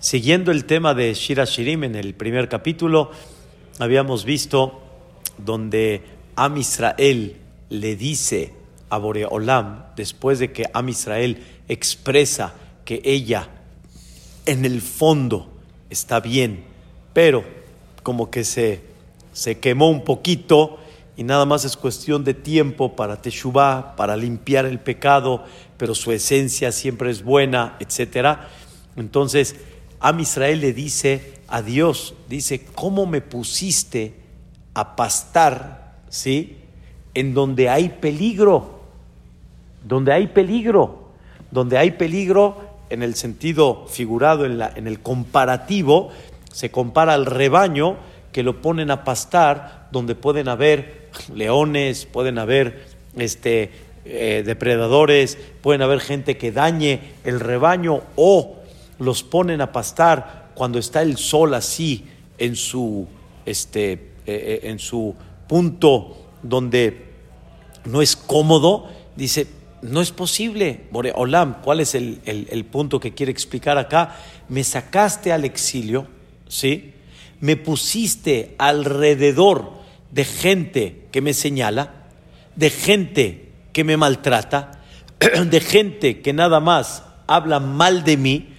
Siguiendo el tema de Shira Shirim en el primer capítulo, habíamos visto donde Am Israel le dice a Boreolam, después de que Am Israel expresa que ella en el fondo está bien, pero como que se, se quemó un poquito y nada más es cuestión de tiempo para Teshuvah, para limpiar el pecado, pero su esencia siempre es buena, etc. Entonces, Am Israel le dice a Dios, dice, ¿cómo me pusiste a pastar, ¿sí? En donde hay peligro, donde hay peligro, donde hay peligro en el sentido figurado, en, la, en el comparativo, se compara al rebaño que lo ponen a pastar, donde pueden haber leones, pueden haber este, eh, depredadores, pueden haber gente que dañe el rebaño o los ponen a pastar cuando está el sol así en su, este, eh, eh, en su punto donde no es cómodo, dice, no es posible. Olam, ¿cuál es el, el, punto que quiere explicar acá? Me sacaste al exilio, ¿sí? Me pusiste alrededor de gente que me señala, de gente que me maltrata, de gente que nada más habla mal de mí,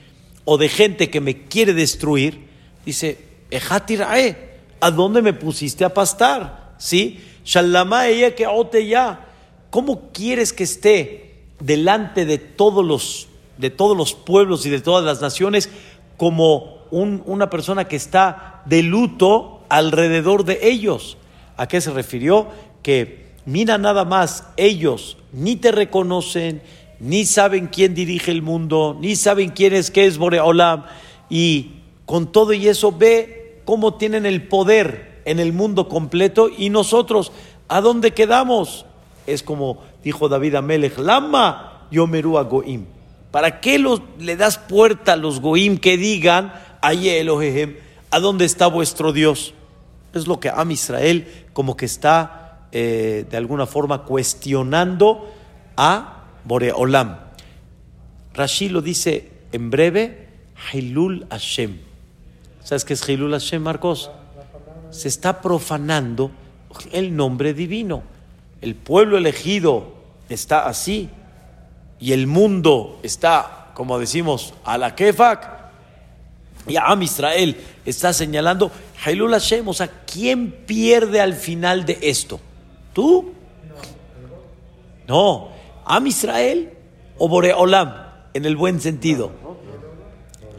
o de gente que me quiere destruir, dice, Ejatirae, ¿a dónde me pusiste a pastar? ¿Sí? ella que ote ya. ¿Cómo quieres que esté delante de todos los, de todos los pueblos y de todas las naciones como una persona que está de luto alrededor de ellos? ¿A qué se refirió? Que mira nada más, ellos ni te reconocen, ni saben quién dirige el mundo, ni saben quién es, qué es Boreolam, y con todo y eso ve cómo tienen el poder en el mundo completo y nosotros, ¿a dónde quedamos? Es como dijo David Amelech, Lama yomeru a Goim. ¿Para qué los, le das puerta a los Goim que digan, Aye Elohehem, ¿a dónde está vuestro Dios? Es lo que Am Israel como que está eh, de alguna forma cuestionando a Boreolam. Rashi lo dice en breve, Hilul Hashem. ¿Sabes qué es Hilul Hashem, Marcos? Se está profanando el nombre divino. El pueblo elegido está así y el mundo está, como decimos, a la Kefak. Y Am Israel está señalando Hilul Hashem. O sea, ¿quién pierde al final de esto? ¿Tú? No, Am Israel o Boreolam, en el buen sentido.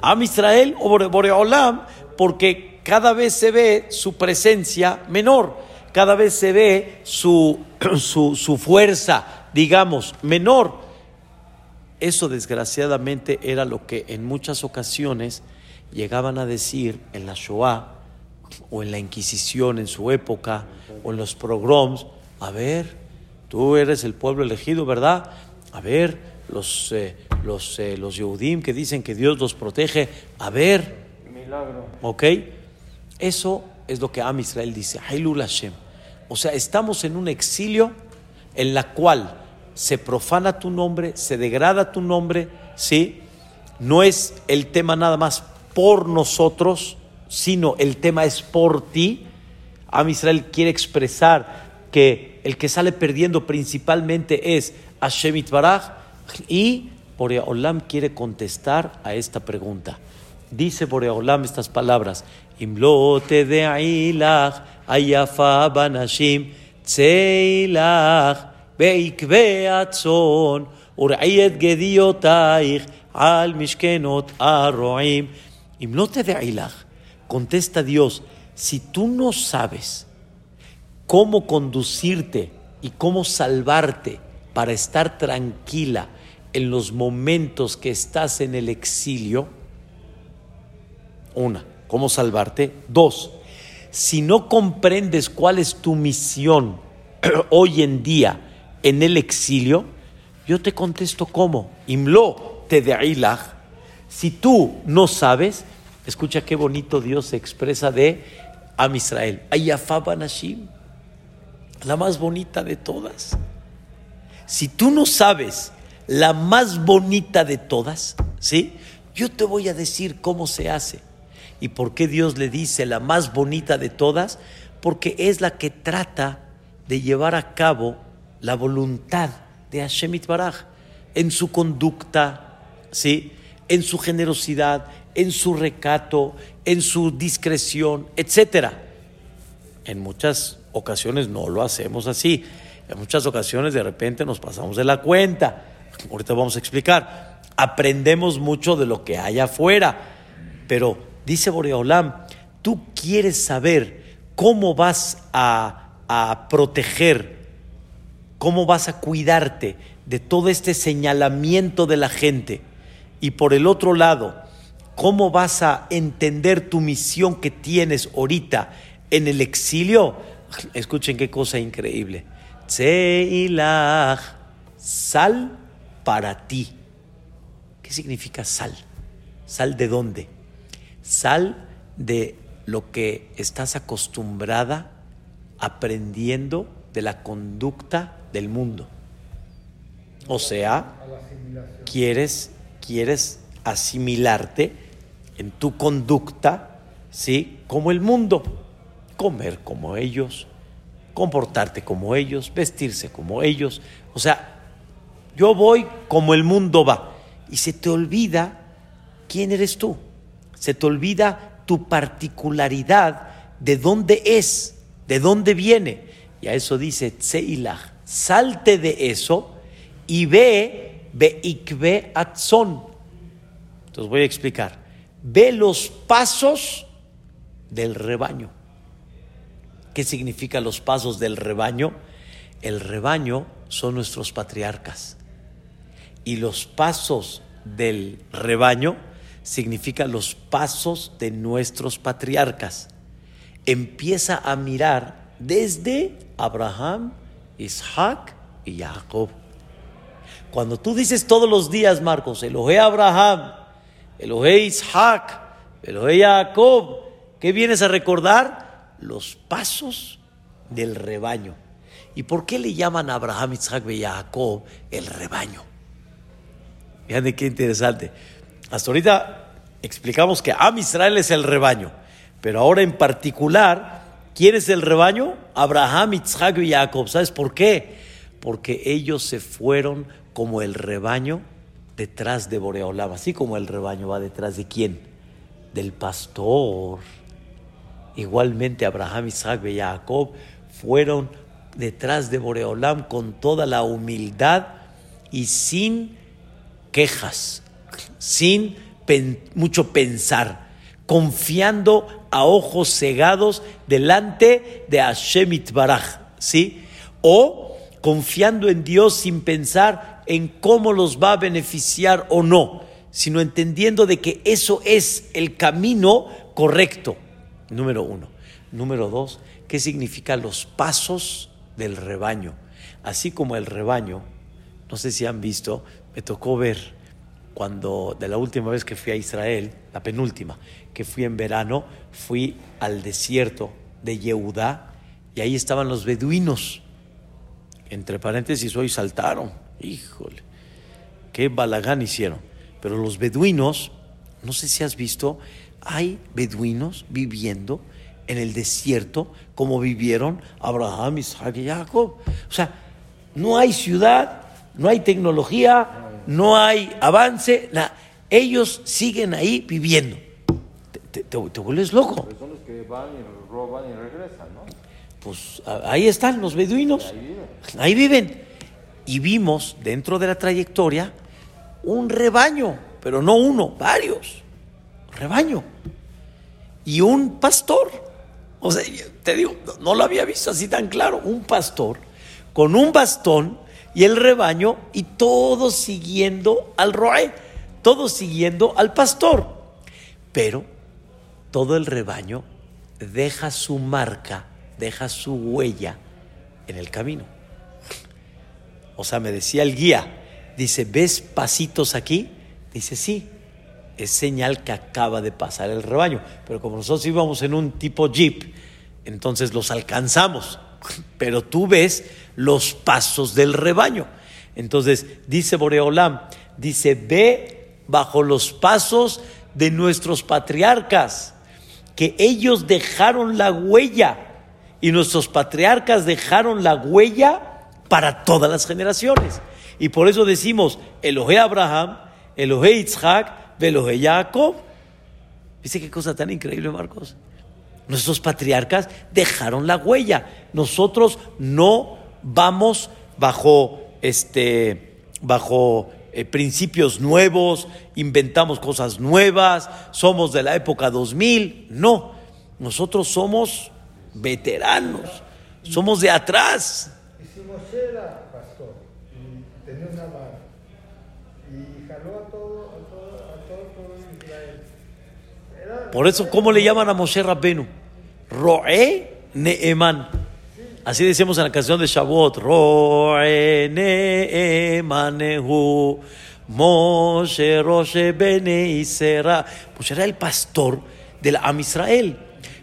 Am Israel o Boreolam, porque cada vez se ve su presencia menor, cada vez se ve su, su, su fuerza, digamos, menor. Eso desgraciadamente era lo que en muchas ocasiones llegaban a decir en la Shoah o en la Inquisición en su época o en los pogroms, a ver, Tú eres el pueblo elegido, ¿verdad? A ver, los, eh, los, eh, los Yehudim que dicen que Dios los protege. A ver. Milagro. ¿Ok? Eso es lo que Am Israel dice. Hailul Hashem. O sea, estamos en un exilio en la cual se profana tu nombre, se degrada tu nombre, ¿sí? No es el tema nada más por nosotros, sino el tema es por ti. Am Israel quiere expresar que el que sale perdiendo principalmente es Hashem Baraj y Boreolam quiere contestar a esta pregunta. Dice Boreolam estas palabras: Imlote de Ailach, Ayafa Banashim, Tseilach, Beikve Atzon, Urayet Gediotaich, Al Mishkenot Arroim. Imlote de Ailach, contesta Dios: si tú no sabes cómo conducirte y cómo salvarte para estar tranquila en los momentos que estás en el exilio. Una, cómo salvarte. Dos, si no comprendes cuál es tu misión hoy en día en el exilio, yo te contesto cómo. Imlo te de Si tú no sabes, escucha qué bonito Dios se expresa de Am Israel. Ayafabanashim la más bonita de todas. Si tú no sabes la más bonita de todas, ¿sí? yo te voy a decir cómo se hace. ¿Y por qué Dios le dice la más bonita de todas? Porque es la que trata de llevar a cabo la voluntad de Hashem Baraj en su conducta, ¿sí? en su generosidad, en su recato, en su discreción, etc. En muchas ocasiones no lo hacemos así. En muchas ocasiones de repente nos pasamos de la cuenta. Ahorita vamos a explicar. Aprendemos mucho de lo que hay afuera. Pero dice Boreolam, tú quieres saber cómo vas a, a proteger, cómo vas a cuidarte de todo este señalamiento de la gente. Y por el otro lado, cómo vas a entender tu misión que tienes ahorita en el exilio. Escuchen qué cosa increíble. Sal para ti. ¿Qué significa sal? ¿Sal de dónde? Sal de lo que estás acostumbrada aprendiendo de la conducta del mundo. O sea, quieres, quieres asimilarte en tu conducta, ¿sí? Como el mundo. Comer como ellos, comportarte como ellos, vestirse como ellos. O sea, yo voy como el mundo va. Y se te olvida quién eres tú. Se te olvida tu particularidad, de dónde es, de dónde viene. Y a eso dice Tzeilah, salte de eso y ve, ve ikve atzon. Entonces voy a explicar. Ve los pasos del rebaño. ¿Qué significa los pasos del rebaño? El rebaño son nuestros patriarcas. Y los pasos del rebaño significan los pasos de nuestros patriarcas. Empieza a mirar desde Abraham, Isaac y Jacob. Cuando tú dices todos los días, Marcos, Elohe Abraham, Elohe Isaac, Elohe Jacob, ¿qué vienes a recordar? Los pasos del rebaño. ¿Y por qué le llaman a Abraham, Isaac y Jacob el rebaño? Fíjate qué interesante. Hasta ahorita explicamos que Am Israel es el rebaño, pero ahora en particular, ¿quién es el rebaño? Abraham, Isaac y Jacob. ¿Sabes por qué? Porque ellos se fueron como el rebaño detrás de Boreolam, así como el rebaño va detrás de quién? Del pastor. Igualmente Abraham, Isaac y Jacob fueron detrás de Boreolam con toda la humildad y sin quejas, sin mucho pensar, confiando a ojos cegados delante de Hashem Itbaraj, ¿sí? O confiando en Dios sin pensar en cómo los va a beneficiar o no, sino entendiendo de que eso es el camino correcto. Número uno. Número dos, ¿qué significa los pasos del rebaño? Así como el rebaño, no sé si han visto, me tocó ver cuando de la última vez que fui a Israel, la penúltima, que fui en verano, fui al desierto de Yehudá y ahí estaban los beduinos. Entre paréntesis, hoy saltaron. Híjole, qué balagán hicieron. Pero los beduinos, no sé si has visto, hay beduinos viviendo en el desierto como vivieron Abraham, Isaac y Jacob. O sea, no hay ciudad, no hay tecnología, no hay avance, ellos siguen ahí viviendo. Te, vuelves loco. son los que van y roban y regresan, ¿no? Pues ahí están los beduinos. Ahí viven. Y vimos dentro de la trayectoria un rebaño, pero no uno, varios. Rebaño. Y un pastor. O sea, te digo, no lo había visto así tan claro. Un pastor con un bastón y el rebaño y todos siguiendo al roe, todos siguiendo al pastor. Pero todo el rebaño deja su marca, deja su huella en el camino. O sea, me decía el guía, dice, ¿ves pasitos aquí? Dice, sí, es señal que acaba de pasar el rebaño. Pero como nosotros íbamos en un tipo jeep, entonces los alcanzamos. Pero tú ves los pasos del rebaño. Entonces, dice Boreolam, dice, ve bajo los pasos de nuestros patriarcas, que ellos dejaron la huella y nuestros patriarcas dejaron la huella para todas las generaciones. Y por eso decimos Elohe Abraham, Elohe Isaac, Elohe Jacob. ¿Viste qué cosa tan increíble, Marcos? Nuestros patriarcas dejaron la huella. Nosotros no vamos bajo este bajo eh, principios nuevos, inventamos cosas nuevas, somos de la época 2000. No, nosotros somos veteranos, somos de atrás. Y si pastor tenía una vara y jaló a todo, a Por eso, ¿cómo le llaman a Moshe Rabbenu? Roe Neeman. Así decimos en la canción de Shavuot. Roe Neemanehu. Moshe Roche Bene Isera. Moshe era el pastor del Am Israel.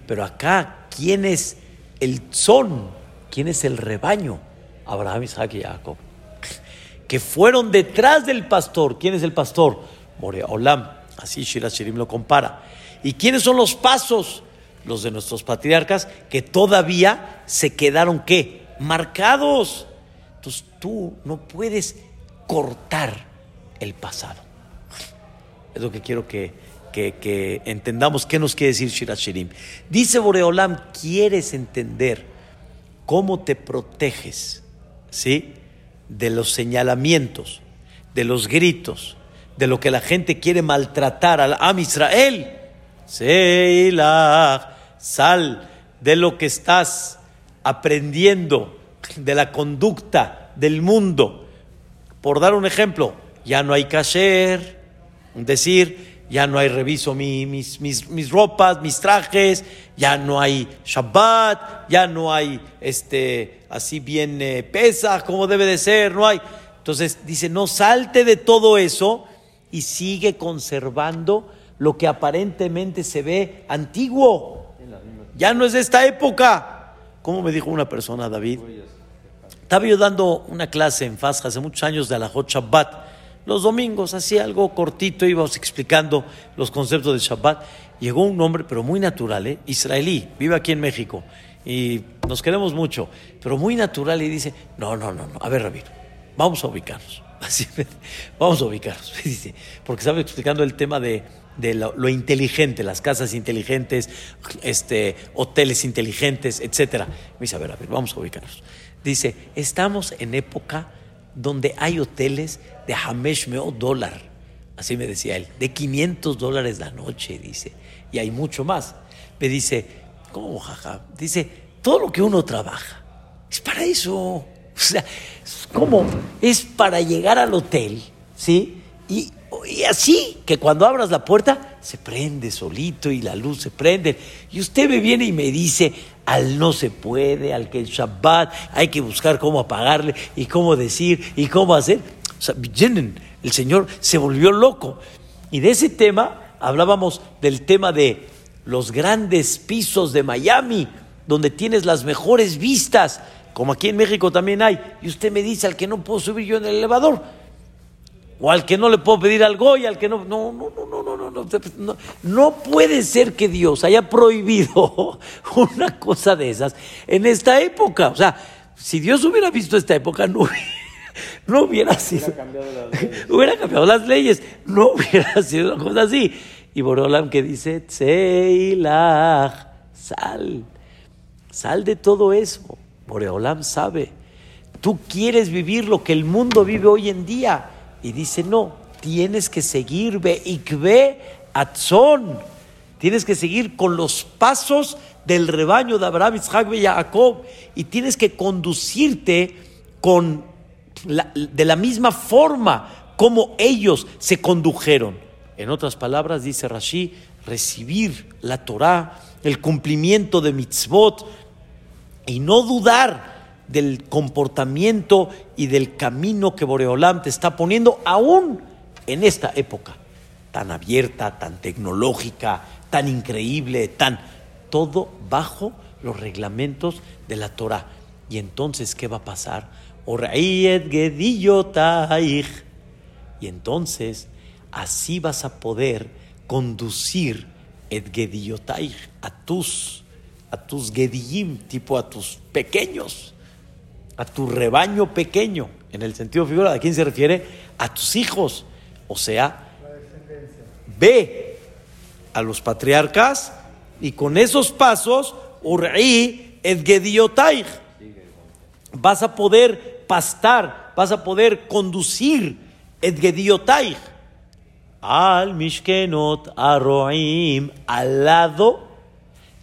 Pero acá, ¿quién es el son? ¿Quién es el rebaño? Abraham, Isaac y Jacob. Que fueron detrás del pastor. ¿Quién es el pastor? Morea Olam. Así Shira Shirim lo compara. ¿Y quiénes son los pasos? Los de nuestros patriarcas que todavía se quedaron, ¿qué? Marcados. Entonces tú no puedes cortar el pasado. Es lo que quiero que, que- que entendamos qué nos quiere decir Shira Shirim. Dice Boreolam, ¿quieres entender cómo te proteges? ¿Sí? De los señalamientos, de los gritos, de lo que la gente quiere maltratar al Am Israel. Seilach, sal de lo que estás aprendiendo, de la conducta del mundo. Por dar un ejemplo, ya no hay kasher, decir, ya no hay reviso mi- mis, mis, mis ropas, mis trajes, ya no hay Shabbat, ya no hay este así bien eh, pesa como debe de ser, no hay. Entonces dice, no salte de todo eso y sigue conservando lo que aparentemente se ve antiguo. Ya no es de esta época. Como me dijo una persona, David, estaba yo dando una clase en Fasja hace muchos años de Alajot Shabbat. Los domingos, así algo cortito, íbamos explicando los conceptos del Shabbat. Llegó un hombre, pero muy natural, ¿eh? israelí, vive aquí en México. Y nos queremos mucho, pero muy natural. Y dice: No, no, no, no. A ver, Rabino, vamos a ubicarnos. Así, vamos a ubicarnos. Dice, porque estaba explicando el tema de, de lo, inteligente, las casas inteligentes, este, hoteles inteligentes, etcétera. Me dice: A ver, a ver, vamos a ubicarnos. Dice: Estamos en época donde hay hoteles de Hamesh Meo dólar, así me decía él, de 500 dólares la noche, dice, y hay mucho más. Me dice, ¿cómo, jaja? Dice, todo lo que uno trabaja es para eso. O sea, ¿cómo? Es para llegar al hotel, ¿sí? Y, y así, que cuando abras la puerta, se prende solito y la luz se prende. Y usted me viene y me dice, al no se puede, al que el Shabbat hay que buscar cómo apagarle y cómo decir y cómo hacer. O sea, el Señor se volvió loco. Y de ese tema hablábamos del tema de los grandes pisos de Miami, donde tienes las mejores vistas, como aquí en México también hay. Y usted me dice al que no puedo subir yo en el elevador, o al que no le puedo pedir algo y al que no. No, no, no, no, no, no, no. No puede ser que Dios haya prohibido una cosa de esas en esta época. O sea, si Dios hubiera visto esta época, no hubiera, no hubiera sido. Hubiera cambiado, las leyes. hubiera cambiado las leyes. No hubiera sido una cosa así. Y Borolam que dice: Tseilach, sal. Sal de todo eso. Boreolam sabe. Tú quieres vivir lo que el mundo vive hoy en día. Y dice, no, tienes que seguir, ve ikve atzón. Tienes que seguir con los pasos del rebaño de Abraham, Isaac y Jacob. Y tienes que conducirte con de la misma forma como ellos se condujeron. En otras palabras, dice Rashi, recibir la Torah, el cumplimiento de mitzvot, y no dudar del comportamiento y del camino que Boreolam te está poniendo aún en esta época tan abierta, tan tecnológica, tan increíble, tan todo bajo los reglamentos de la Torah. Y entonces, ¿qué va a pasar? Y entonces, así vas a poder conducir a tus, a tus gediyim, tipo a tus pequeños, a tu rebaño pequeño, en el sentido figurado. ¿A quién se refiere? A tus hijos. O sea, ve a los patriarcas y con esos pasos, Uri vas a poder pastar, vas a poder conducir et Gediotai al Mishkenot Aroim, al lado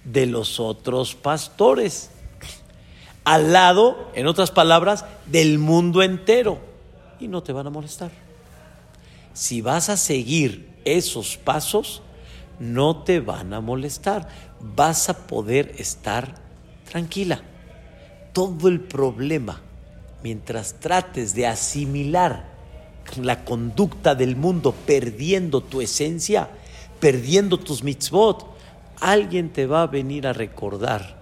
de los otros pastores, al lado, en otras palabras, del mundo entero, y no te van a molestar si vas a seguir esos pasos, no te van a molestar. Vas a poder estar tranquila. Todo el problema, mientras trates de asimilar la conducta del mundo, perdiendo tu esencia, perdiendo tus mitzvot, alguien te va a venir a recordar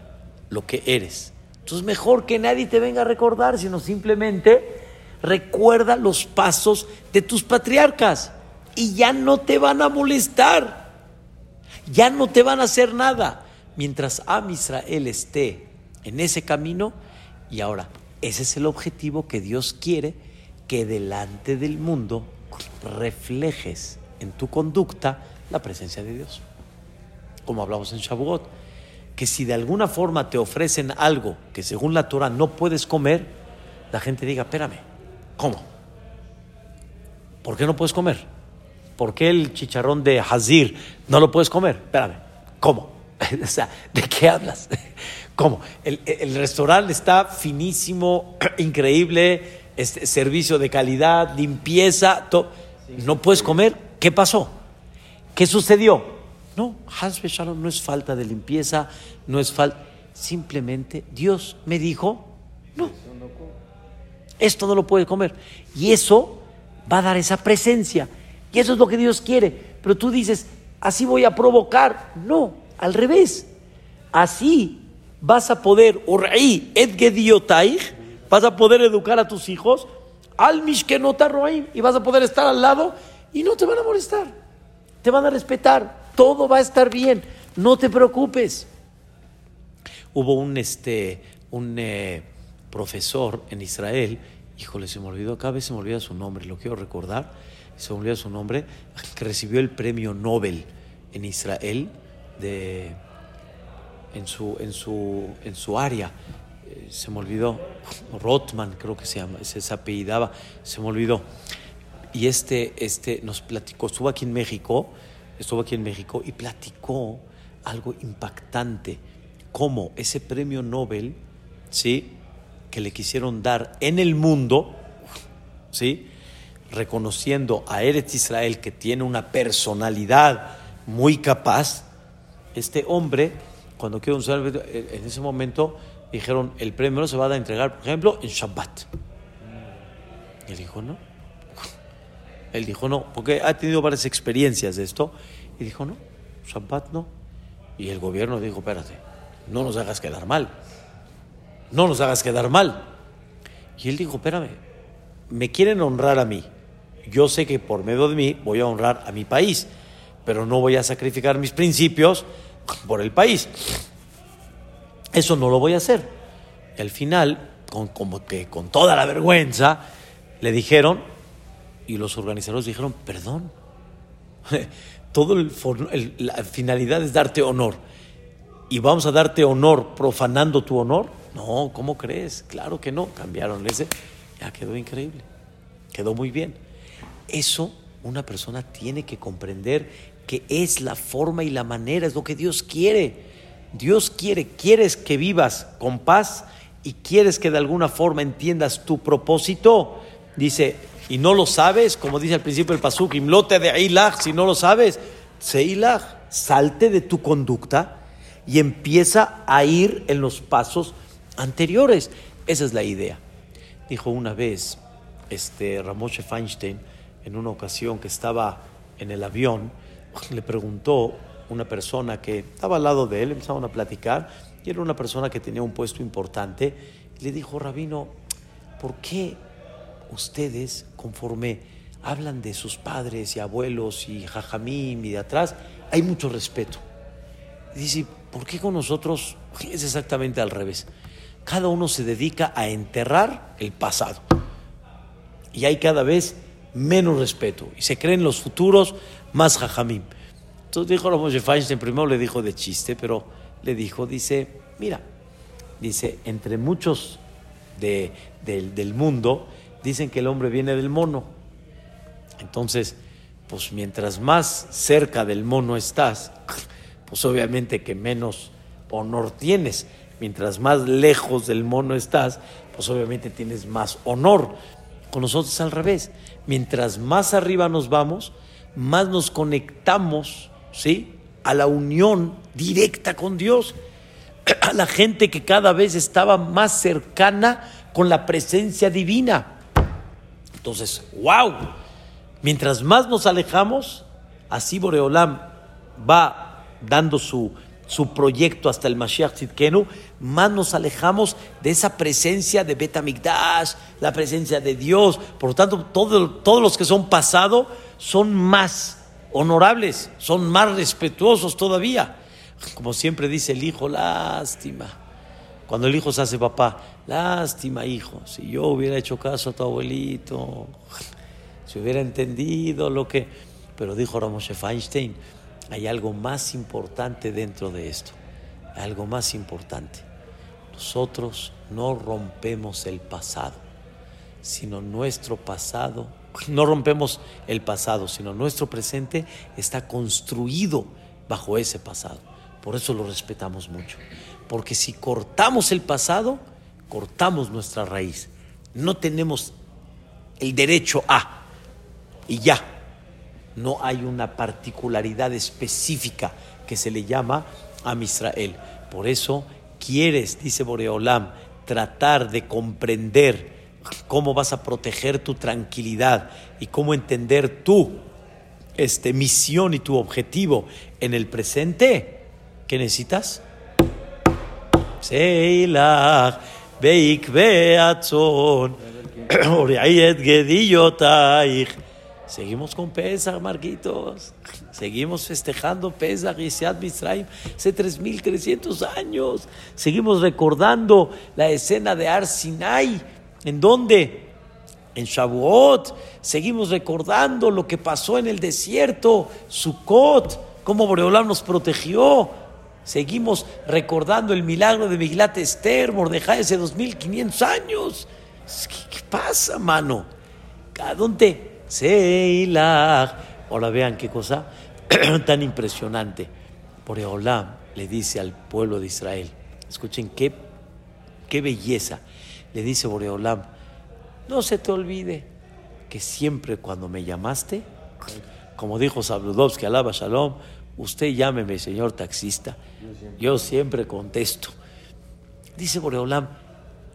lo que eres. Entonces mejor que nadie te venga a recordar, sino simplemente recuerda los pasos de tus patriarcas y ya no te van a molestar, ya no te van a hacer nada. Mientras Am Israel esté en ese camino, y ahora, ese es el objetivo que Dios quiere que delante del mundo reflejes en tu conducta la presencia de Dios. Como hablamos en Shavuot, que si de alguna forma te ofrecen algo que según la Torah no puedes comer, la gente diga, espérame, ¿cómo? ¿Por qué no puedes comer? ¿Por qué el chicharrón de Hazir no lo puedes comer? Espérame, ¿cómo? o sea, ¿de qué hablas? ¿Cómo? El, el restaurante está finísimo, increíble, este, servicio de calidad, limpieza, todo. ¿No puedes comer? ¿Qué pasó? ¿Qué sucedió? No, Hasbe Shalom no es falta de limpieza, no es falta. Simplemente Dios me dijo, no, esto no lo puede comer. Y eso va a dar esa presencia. Y eso es lo que Dios quiere. Pero tú dices, así voy a provocar. No, al revés. Así vas a poder, vas a poder educar a tus hijos al mishkenota roim y vas a poder estar al lado y no te van a molestar. Te van a respetar. Todo va a estar bien. No te preocupes. Hubo un, este, un eh, profesor en Israel, híjole, se me olvidó, cada vez se me olvida su nombre, lo quiero recordar, se me olvida su nombre, que recibió el premio Nobel en Israel de, en, su, en, su, en su área. Eh, se me olvidó, Rothman creo que se llama, se, se apellidaba, se me olvidó. Y este, este nos platicó, estuvo aquí en México, estuvo aquí en México y platicó algo impactante, cómo ese premio Nobel, ¿sí? que le quisieron dar en el mundo, ¿sí? reconociendo a Eretz Israel que tiene una personalidad muy capaz, este hombre, cuando quiero usar, en ese momento dijeron, el premio no se va a entregar, por ejemplo, en Shabbat. Y él dijo, no. Él dijo, no, porque ha tenido varias experiencias de esto. Y dijo, no, Shabbat no. Y el gobierno dijo, espérate, no nos hagas quedar mal. No nos hagas quedar mal. Y él dijo, espérame, me quieren honrar a mí. Yo sé que por medio de mí voy a honrar a mi país, pero no voy a sacrificar mis principios por el país. Eso no lo voy a hacer. Y al final, con, como que con toda la vergüenza, le dijeron, y los organizadores dijeron, perdón, todo el, la finalidad es darte honor. ¿Y vamos a darte honor profanando tu honor? No, ¿cómo crees? Claro que no. Cambiaron ese. Ya quedó increíble. Quedó muy bien. Eso una persona tiene que comprender que es la forma y la manera, es lo que Dios quiere. Dios quiere, quieres que vivas con paz y quieres que de alguna forma entiendas tu propósito. Dice, y no lo sabes, como dice al principio el pasuk, imlote de ilach, si no lo sabes, se ilach, salte de tu conducta y empieza a ir en los pasos anteriores. Esa es la idea. Dijo una vez este Ramoshe Feinstein, en una ocasión que estaba en el avión, le preguntó una persona que estaba al lado de él, empezaron a platicar, y era una persona que tenía un puesto importante, y le dijo, Rabino, ¿por qué ustedes, conforme hablan de sus padres y abuelos y jajamim y de atrás, hay mucho respeto. Dice, ¿por qué con nosotros es exactamente al revés? Cada uno se dedica a enterrar el pasado. Y hay cada vez menos respeto. Y se creen los futuros más jajamim. Entonces dijo Moshe Feinstein, primero le dijo de chiste, pero le dijo, dice, mira, dice, entre muchos de, del mundo, dicen que el hombre viene del mono. Entonces, pues mientras más cerca del mono estás, pues obviamente que menos honor tienes. Mientras más lejos del mono estás, pues obviamente tienes más honor. Con nosotros al revés. Mientras más arriba nos vamos, más nos conectamos, ¿sí? A la unión directa con Dios. A la gente que cada vez estaba más cercana con la presencia divina. Entonces, wow. Mientras más nos alejamos, así Boreolam va dando su, su proyecto hasta el Mashiach Tzidkenu, más nos alejamos de esa presencia de Betamigdash, la presencia de Dios. Por lo tanto, todos los que son pasado son más honorables, son más respetuosos todavía. Como siempre dice el hijo, lástima. Cuando el hijo se hace papá, lástima hijo, si yo hubiera hecho caso a tu abuelito, si hubiera entendido lo que... Pero dijo Ramoshe Feinstein, hay algo más importante dentro de esto, algo más importante. Nosotros no rompemos el pasado, sino nuestro pasado, no rompemos el pasado, sino nuestro presente está construido bajo ese pasado. Por eso lo respetamos mucho. Porque si cortamos el pasado, cortamos nuestra raíz. No tenemos el derecho a, y ya, no hay una particularidad específica que se le llama a Israel. Por eso quieres, dice Boreolam, tratar de comprender cómo vas a proteger tu tranquilidad y cómo entender tu este, misión y tu objetivo en el presente. ¿Qué necesitas? Seilach, Beik Beatzon, Seguimos con Pesach, Marquitos. Seguimos festejando Pesach y Seat Misraim hace 3300 años. Seguimos recordando la escena de Ar Sinai. ¿En dónde? En Shavuot. Seguimos recordando lo que pasó en el desierto, Sukkot, cómo Boreolam nos protegió. Seguimos recordando el milagro de Miglat Esther, Mordejai, hace 2500 años. ¿Qué, pasa, mano? ¿A dónde? Seilah. Ahora vean qué cosa tan impresionante. Boreolam le dice al pueblo de Israel, escuchen qué, qué belleza. Le dice Boreolam, no se te olvide que siempre cuando me llamaste, como dijo Sabludovsky, alaba Shalom, usted llámeme señor taxista, yo siempre contesto. Dice Boreolam,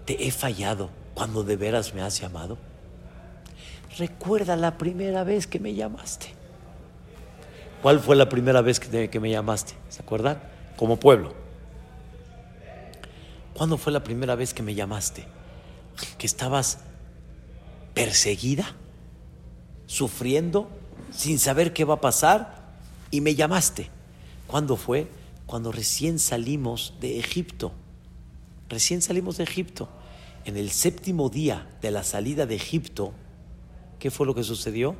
te he fallado cuando de veras me has llamado recuerda la primera vez que me llamaste. ¿Cuál fue la primera vez que, me llamaste? ¿Se acuerdan? Como pueblo. ¿Cuándo fue la primera vez que me llamaste? Que estabas perseguida, sufriendo, sin saber qué va a pasar, y me llamaste. ¿Cuándo fue? Cuando recién salimos de Egipto. Recién salimos de Egipto. En el séptimo día de la salida de Egipto, ¿Qué fue lo que sucedió?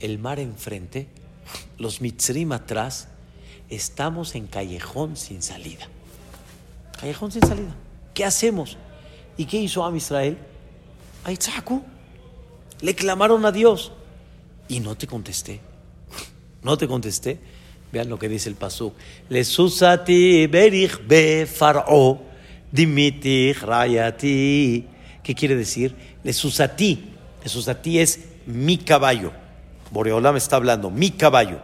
El mar enfrente, los mitzrim atrás, estamos en callejón sin salida. Callejón sin salida. ¿Qué hacemos? ¿Y qué hizo Am Israel? A Le clamaron a Dios. Y no te contesté. No te contesté. Vean lo que dice el pasuk. Le susati berich be faro dimitich rayati. ¿Qué quiere decir? Le susati Jesús a ti es mi caballo. Boreolam está hablando, mi caballo.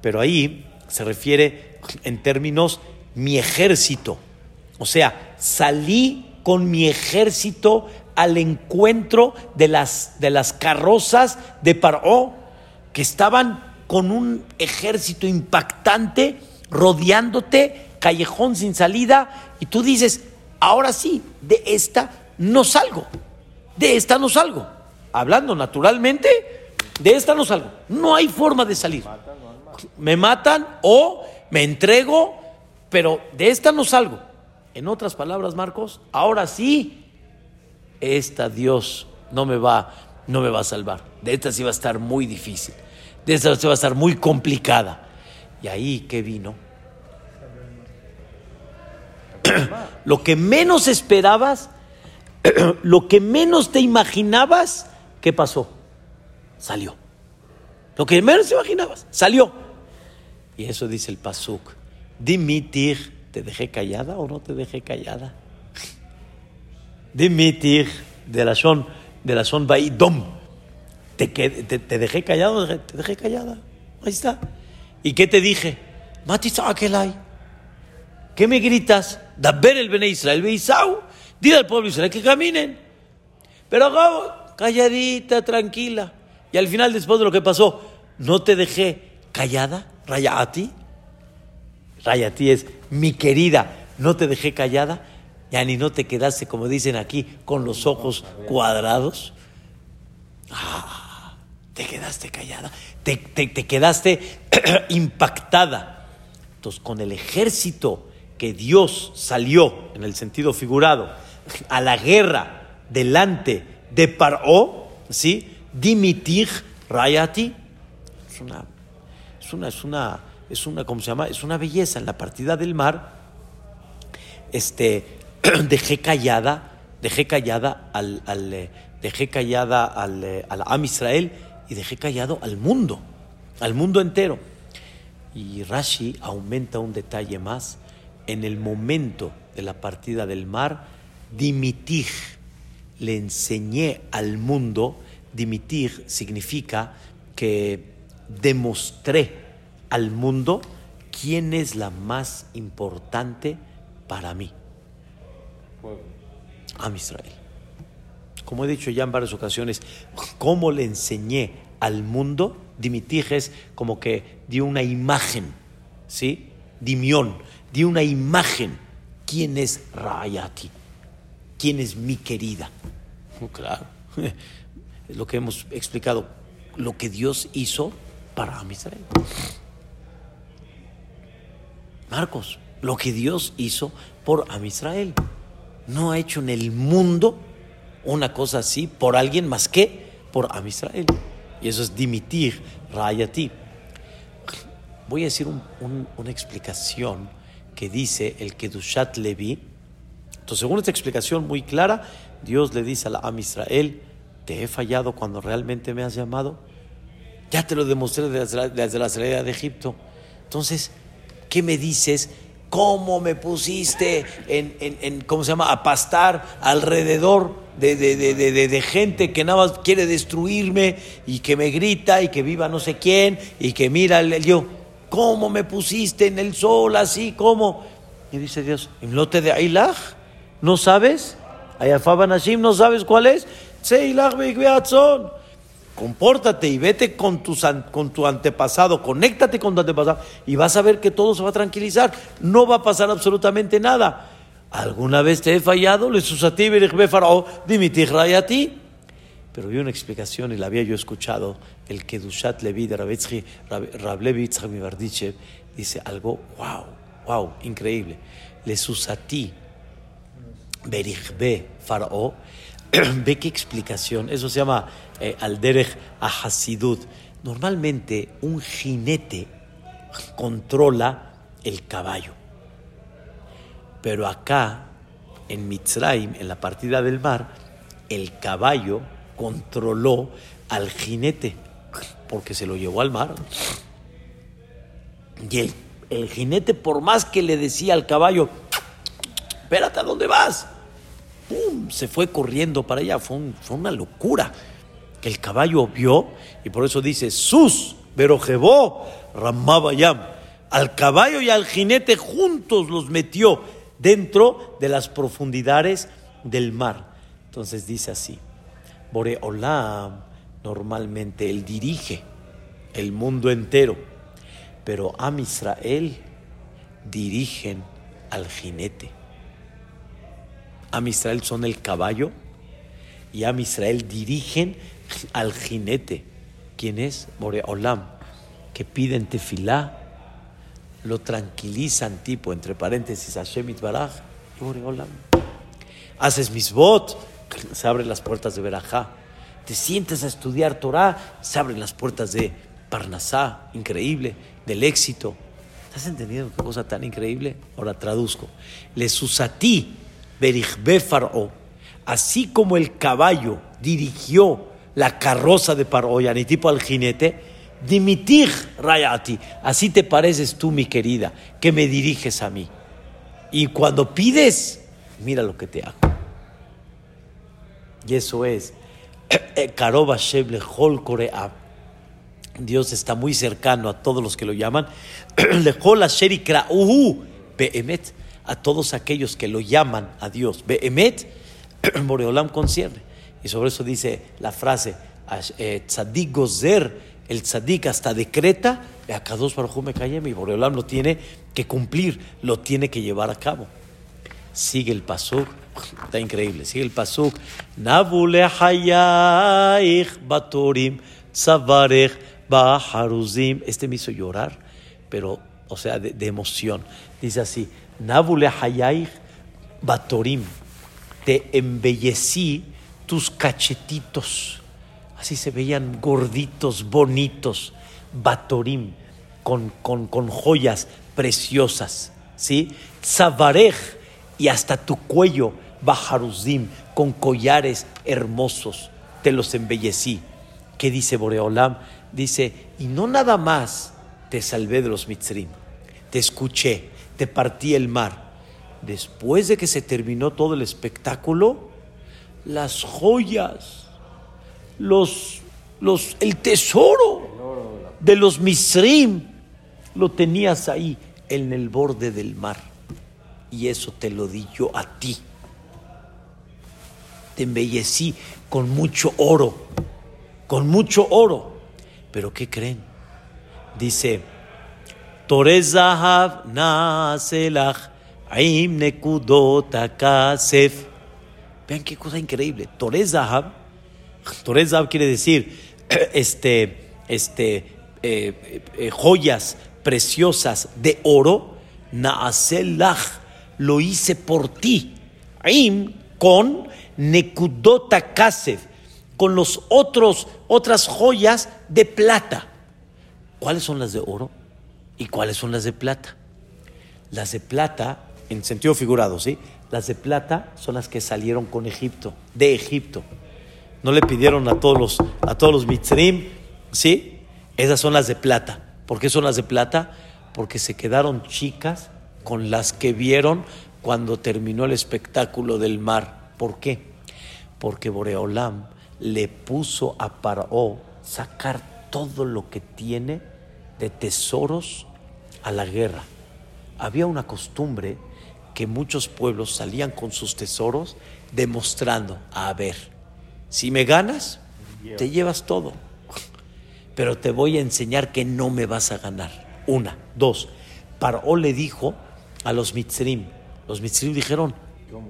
Pero ahí se refiere en términos mi ejército. O sea, salí con mi ejército al encuentro de las, de las carrozas de Paró, que estaban con un ejército impactante rodeándote, callejón sin salida, y tú dices, ahora sí, de esta no salgo, de esta no salgo hablando naturalmente, de esta no salgo. No hay forma de salir. Me matan o me entrego, pero de esta no salgo. En otras palabras, Marcos, ahora sí, esta Dios no me va, no me va a salvar. De esta sí va a estar muy difícil. De esta sí va a estar muy complicada. Y ahí que vino. Lo que menos esperabas, lo que menos te imaginabas, ¿qué pasó? Salió. Lo que menos te imaginabas, salió. Y eso dice el Pasuk. Dimitir, ¿te dejé callada o no te dejé callada? Dimitir, de la son, de la son Baidom. ¿Te, dejé callado? Te dejé callada. Ahí está. ¿Y qué te dije? ¿Qué me gritas? Daber el Bene Israel, Beisau. Dile al pueblo Israel que caminen. Pero Gabo, calladita, tranquila. Y al final, después de lo que pasó, ¿no te dejé callada? Rayati. Rayati es mi querida, ¿no te dejé callada? Ya ni no te quedaste, como dicen aquí, con los ojos cuadrados. Ah, te quedaste callada. Te, te- te quedaste impactada. Entonces, con el ejército que Dios salió, en el sentido figurado, a la guerra delante de Paró, ¿sí? Dimitir Rayati, es una, es una, es una, es una, ¿cómo se llama? Es una belleza en la partida del mar. Este, dejé callada, dejé callada al, al, eh, dejé callada al, eh, al Am Israel y dejé callado al mundo, al mundo entero. Y Rashi aumenta un detalle más. En el momento de la partida del mar, dimitir, le enseñé al mundo, dimitir significa que demostré al mundo quién es la más importante para mí, Pueblo. a Israel. Como he dicho ya en varias ocasiones, cómo le enseñé al mundo, dimitir es como que dio una imagen, ¿sí? Dimión, dio una imagen. ¿Quién es Rayati? ¿Quién es mi querida? Oh, claro, es lo que hemos explicado, lo que Dios hizo para Israel. Marcos, lo que Dios hizo por Am Israel. No ha hecho en el mundo una cosa así por alguien más que por Am Israel. Y eso es dimitir, rayati. Voy a decir un- un- una explicación que dice el Kedushat Levi. Entonces, según esta explicación muy clara, Dios le dice a la Am Israel, ¿te he fallado cuando realmente me has llamado? Ya te lo demostré desde la, desde la salida de Egipto. Entonces, ¿qué me dices? ¿Cómo me pusiste en, en- en- ¿cómo se llama? A pastar alrededor de, de- de- de- gente que nada más quiere destruirme y que me grita y que viva no sé quién y que mira yo. ¿Cómo me pusiste en el sol así? ¿Cómo? Y dice Dios, ¿en lote de Ailaj? ¿No sabes? Ayafaba Nashim, ¿no sabes cuál es? Compórtate y vete con, an- con tu antepasado, conéctate con tu antepasado y vas a ver que todo se va a tranquilizar. No va a pasar absolutamente nada. ¿Alguna vez te he fallado? Le susatí dimitir rayati. Pero vi una explicación y la había yo escuchado, el Kedushat Levi de Rabetzki- Rab- Rab Levi Yitzhak Mibardichev, dice algo, wow, wow, increíble. Le susatí. Ve qué explicación. Eso se llama eh, Alderech Ahasidut. Normalmente un jinete controla el caballo. Pero acá, en Mitzrayim, en la partida del mar, el caballo controló al jinete porque se lo llevó al mar. Y el, jinete, por más que le decía al caballo, espérate, ¿a dónde vas? ¡Pum! Se fue corriendo para allá. Fue, fue una locura que el caballo vio y por eso dice, sus, berojebó, ramabayam. Al caballo y al jinete juntos los metió dentro de las profundidades del mar. Entonces dice así, Boreolam normalmente él dirige el mundo entero, pero Am Israel dirigen al jinete. Am Israel son el caballo y Am Israel dirigen al jinete. ¿Quién es? Boreolam, que piden tefilá, lo tranquilizan, tipo, entre paréntesis, Hashem Itbaraj. Haces misbot, se abren las puertas de Berajá. Te sientes a estudiar Torah, se abren las puertas de Parnasá, increíble, del éxito. ¿Estás entendiendo qué cosa tan increíble? Ahora traduzco. Le susatí, berichbe faró, así como el caballo dirigió la carroza de Paró, y tipo al jinete, dimitir rayati, así te pareces tú, mi querida, que me diriges a mí. Y cuando pides, mira lo que te hago. Y eso es, Karoba Sheble Hol. Dios está muy cercano a todos los que lo llaman. Uhu Behemet. A todos aquellos que lo llaman a Dios. Behemet, Boreolam concierne. Y sobre eso dice la frase, eh, Tzadik Gozer, el Tzadik hasta decreta, Akados Baruj me y Boreolam lo tiene que cumplir, lo tiene que llevar a cabo. Sigue el pasuk, está increíble, sigue el pasuk, Nabule Hayaich Batorim, Tzavarech Baharuzim. Este me hizo llorar, pero, o sea, de, de emoción. Dice así, Nabule Hayaich Batorim, te embellecí tus cachetitos. Así se veían gorditos, bonitos, batorim, con, con, con joyas preciosas. ¿Sí? Tzabarej y hasta tu cuello, bajaruzim, con collares hermosos. Te los embellecí. ¿Qué dice Boreolam? Dice, y no nada más te salvé de los mitzrim, te escuché, te partí el mar. Después de que se terminó todo el espectáculo, las joyas, los, los, el tesoro de los misrim, lo tenías ahí en el borde del mar. Y eso te lo di yo a ti. Te embellecí con mucho oro, con mucho oro. Pero ¿qué creen? Dice, Torezahav naselach aim nekudot. Vean qué cosa increíble. Torez Zahab, Torez Zahab quiere decir este, este, eh, eh, joyas preciosas de oro. Naaselach, lo hice por ti. Aim con Nekudota Kasev, con los otros, otras joyas de plata. ¿Cuáles son las de oro y cuáles son las de plata? Las de plata, en sentido figurado, ¿sí? Las de plata son las que salieron con Egipto, de Egipto. No le pidieron a todos los, a todos los mitzrim, ¿sí? Esas son las de plata. ¿Por qué son las de plata? Porque se quedaron chicas con las que vieron cuando terminó el espectáculo del mar. ¿Por qué? Porque Boreolam le puso a Paró sacar todo lo que tiene de tesoros a la guerra. Había una costumbre que muchos pueblos salían con sus tesoros demostrando, a ver, si me ganas, te llevas todo, pero te voy a enseñar que no me vas a ganar. Una, dos, Paró le dijo a los mitzrim, los mitzrim dijeron,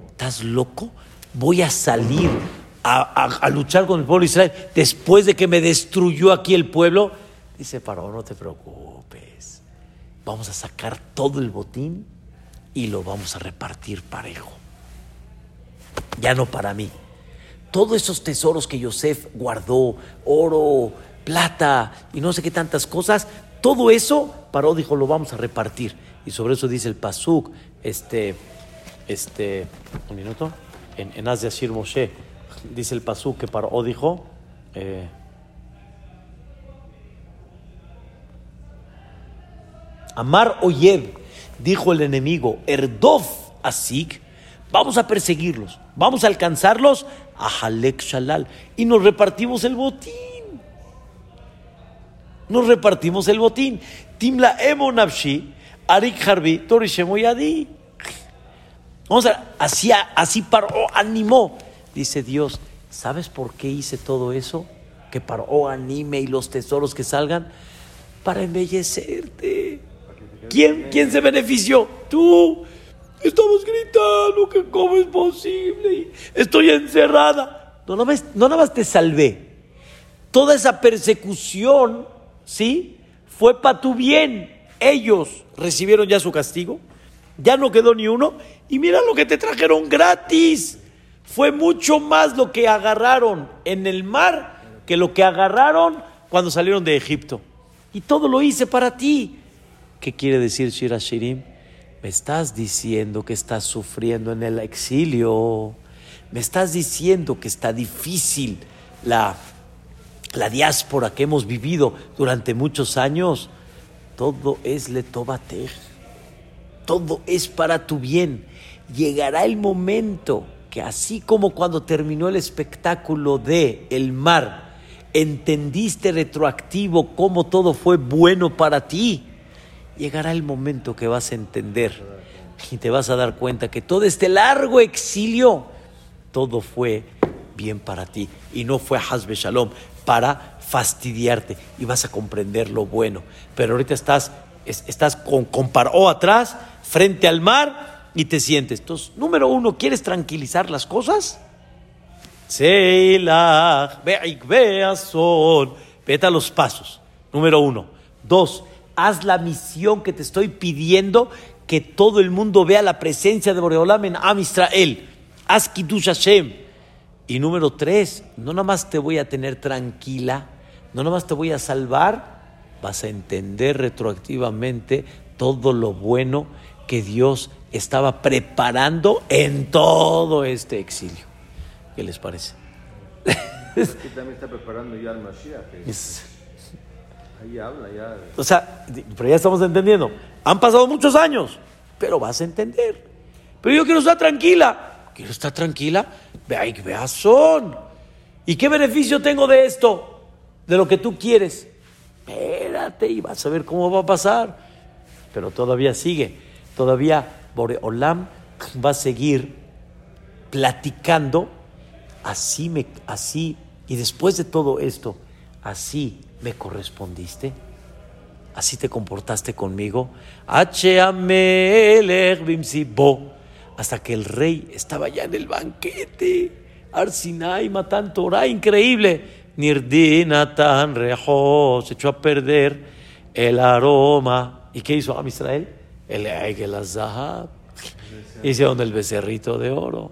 ¿estás loco? Voy a salir a, luchar con el pueblo de Israel después de que me destruyó aquí el pueblo. Dice Paró, no te preocupes, vamos a sacar todo el botín y lo vamos a repartir parejo. Ya no para mí. Todos esos tesoros que Yosef guardó, oro, plata y no sé qué tantas cosas, todo eso Paró dijo, lo vamos a repartir. Y sobre eso dice el Pasuk, este, este, un minuto, en, en As de Moshe, dice el Pasuk que Paró dijo, eh, Amar Oyev, dijo el enemigo, Erdov Asik, vamos a perseguirlos, vamos a alcanzarlos a Halek Shalal y nos repartimos el botín. Nos repartimos el botín. Timla Emonavshi, Arik Harbi, Yadi. Vamos a así, así paró, animó. Dice Dios, ¿sabes por qué hice todo eso? Que paró, anime y los tesoros que salgan para embellecerte. ¿Quién, ¿Quién se benefició? Tú. Estamos gritando que cómo es posible. Estoy encerrada. No, no, no nada más te salvé. Toda esa persecución, ¿sí? Fue para tu bien. Ellos recibieron ya su castigo, ya no quedó ni uno, y mira lo que te trajeron gratis. Fue mucho más lo que agarraron en el mar que lo que agarraron cuando salieron de Egipto. Y todo lo hice para ti. ¿Qué quiere decir Shira Shirim? Me estás diciendo que estás sufriendo en el exilio. Me estás diciendo que está difícil la, la diáspora que hemos vivido durante muchos años. Todo es letobatej. Todo es para tu bien. Llegará el momento que así como cuando terminó el espectáculo de el mar, entendiste retroactivo cómo todo fue bueno para ti, llegará el momento que vas a entender y te vas a dar cuenta que todo este largo exilio, todo fue bien para ti y no fue Hasbe Shalom para fastidiarte y vas a comprender lo bueno. Pero ahorita estás, estás con, con paró atrás, frente al mar y te sientes. Entonces, número uno, ¿quieres tranquilizar las cosas? Vete a los pasos. Número uno. Dos, haz la misión que te estoy pidiendo, que todo el mundo vea la presencia de Boreolam en Am Israel. Haz Kiddush Hashem. Y número tres, no nada más te voy a tener tranquila, no nada más te voy a salvar, vas a entender retroactivamente todo lo bueno que Dios estaba preparando en todo este exilio. ¿Qué les parece? Aquí también está preparando ya el Mashiach. Ahí habla ya. O sea, pero ya estamos entendiendo. Han pasado muchos años, pero vas a entender. Pero yo quiero estar tranquila. Quiero estar tranquila. Vea, son. ¿Y qué beneficio tengo de esto? De lo que tú quieres. Espérate y vas a ver cómo va a pasar. Pero todavía sigue. Todavía Boreolam va a seguir platicando. Así me, así, y después de todo esto, así me correspondiste. Así te comportaste conmigo. Hasta que el rey estaba ya en el banquete. Arsinai Matan Torah, increíble. Nirdinatan Rejo. Se echó a perder el aroma. ¿Y qué hizo Am Israel? El Egel Azahab. Hicieron el becerrito de oro.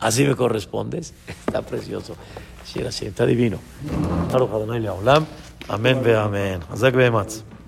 Así me correspondes. Está precioso. Sí, así, está divino. Baruch Adonai Leolam. Amén ve amén. Hazak ve matz.